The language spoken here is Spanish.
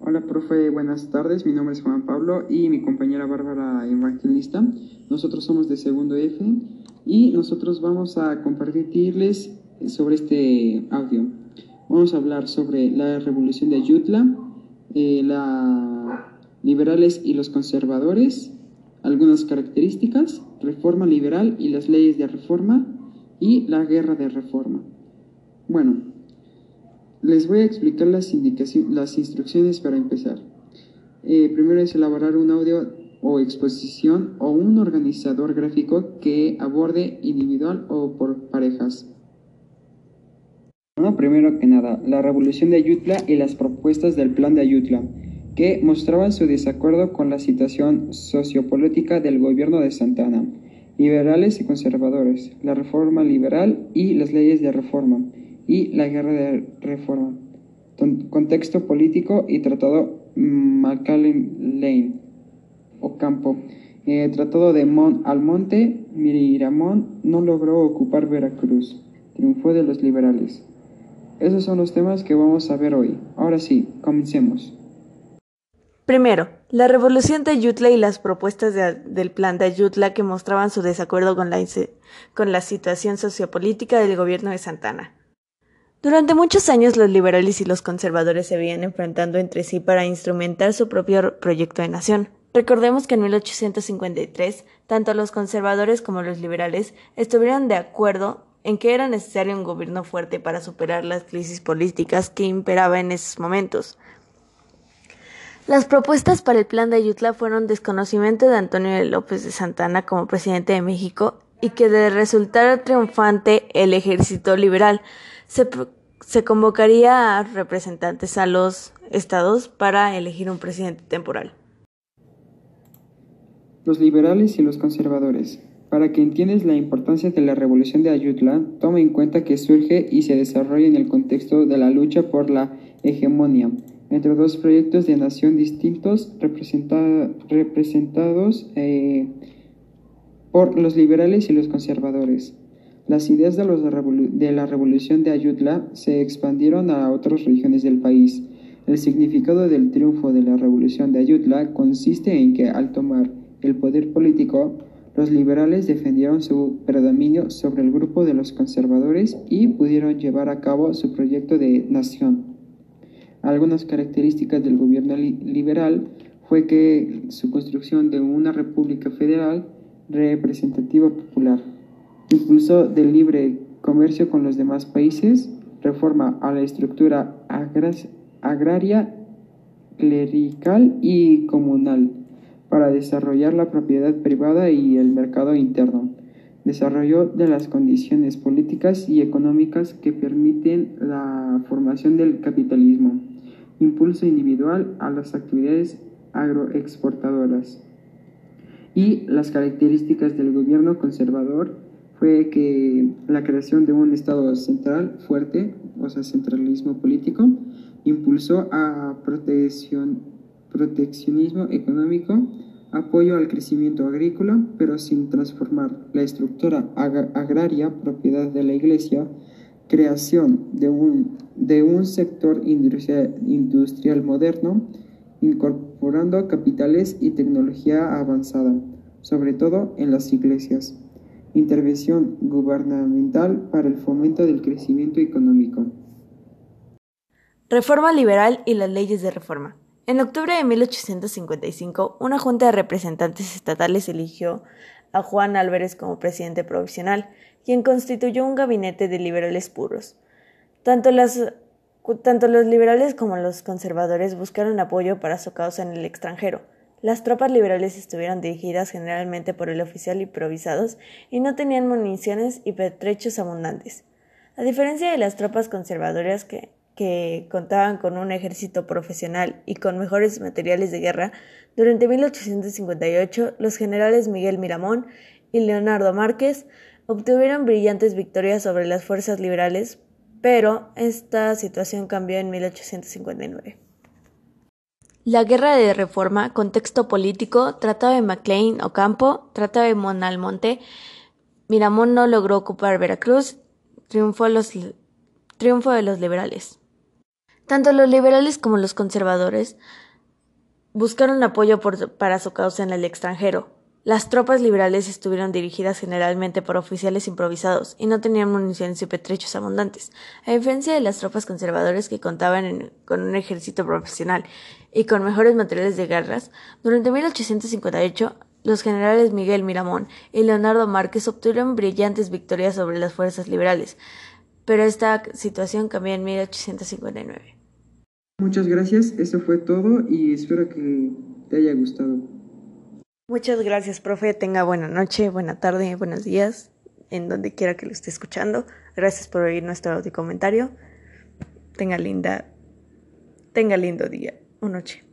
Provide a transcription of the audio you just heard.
Hola, profe, buenas tardes. Mi nombre es Juan Pablo y mi compañera Bárbara Evangelista. Nosotros somos de segundo F y nosotros vamos a compartirles sobre este audio. Vamos a hablar sobre la revolución de Ayutla, eh, liberales y los conservadores, algunas características, reforma liberal y las leyes de reforma y la guerra de reforma. Bueno, les voy a explicar las, las instrucciones para empezar. Eh, primero es elaborar un audio o exposición o un organizador gráfico que aborde individual o por parejas. Primero que nada, la revolución de Ayutla y las propuestas del plan de Ayutla, que mostraban su desacuerdo con la situación sociopolítica del gobierno de Santana, liberales y conservadores, la reforma liberal y las leyes de reforma y la Guerra de Reforma. Contexto político y Tratado McAllen Lane, Ocampo. Eh, tratado de Mon Almonte, Miramón no logró ocupar Veracruz. Triunfó de los liberales. Esos son los temas que vamos a ver hoy. Ahora sí, comencemos. Primero, la revolución de Ayutla y las propuestas del plan de Ayutla que mostraban su desacuerdo con la, con la situación sociopolítica del gobierno de Santana. Durante muchos años los liberales y los conservadores se veían enfrentando entre sí para instrumentar su propio proyecto de nación. Recordemos que en 1853 tanto los conservadores como los liberales estuvieron de acuerdo en que era necesario un gobierno fuerte para superar las crisis políticas que imperaban en esos momentos. Las propuestas para el plan de Ayutla fueron desconocimiento de Antonio López de Santana como presidente de México y que de resultar triunfante el ejército liberal, se, convocaría a representantes a los estados para elegir un presidente temporal. Los liberales y los conservadores. Para que entiendas la importancia de la revolución de Ayutla, toma en cuenta que surge y se desarrolla en el contexto de la lucha por la hegemonía entre dos proyectos de nación distintos representados eh, por los liberales y los conservadores. Las ideas de, la revolución de Ayutla se expandieron a otras regiones del país. El significado del triunfo de la revolución de Ayutla consiste en que al tomar el poder político, los liberales defendieron su predominio sobre el grupo de los conservadores y pudieron llevar a cabo su proyecto de nación. Algunas características del gobierno liberal fue que su construcción de una república federal representativa popular impulso del libre comercio con los demás países, reforma a la estructura agraria, clerical y comunal para desarrollar la propiedad privada y el mercado interno, desarrollo de las condiciones políticas y económicas que permiten la formación del capitalismo, impulso individual a las actividades agroexportadoras. Y las características del gobierno conservador fue que la creación de un Estado central fuerte, o sea, centralismo político, impulsó a protección, proteccionismo económico, apoyo al crecimiento agrícola, pero sin transformar la estructura agraria, propiedad de la Iglesia, creación de un, de un sector industrial, industrial moderno, incorporando capitales y tecnología avanzada, sobre todo en las iglesias. Intervención gubernamental para el fomento del crecimiento económico. Reforma liberal y las leyes de reforma. En octubre de 1855, una junta de representantes estatales eligió a Juan Álvarez como presidente provisional, quien constituyó un gabinete de liberales puros. Tanto, los liberales como los conservadores buscaron apoyo para su causa en el extranjero. Las tropas liberales estuvieron dirigidas generalmente por el oficial improvisados y no tenían municiones y pertrechos abundantes. A diferencia de las tropas conservadoras que, que contaban con un ejército profesional y con mejores materiales de guerra, durante 1858 los generales Miguel Miramón y Leonardo Márquez obtuvieron brillantes victorias sobre las fuerzas liberales, pero esta situación cambió en 1859. La Guerra de Reforma, contexto político, Tratado de McLean Ocampo, Tratado de Monalmonte, Miramón no logró ocupar Veracruz, triunfo de los liberales. Tanto los liberales como los conservadores buscaron apoyo para su causa en el extranjero. Las tropas liberales estuvieron dirigidas generalmente por oficiales improvisados y no tenían municiones y petrechos abundantes, a diferencia de las tropas conservadoras que contaban con un ejército profesional y con mejores materiales de guerras. Durante 1858, los generales Miguel Miramón y Leonardo Márquez obtuvieron brillantes victorias sobre las fuerzas liberales, pero esta situación cambió en 1859. Muchas gracias, eso fue todo y espero que te haya gustado. Muchas gracias, profe. Tenga buena noche, buena tarde, buenos días, en donde quiera que lo esté escuchando. Gracias por oír nuestro audio comentario. Tenga linda, tenga lindo día o noche.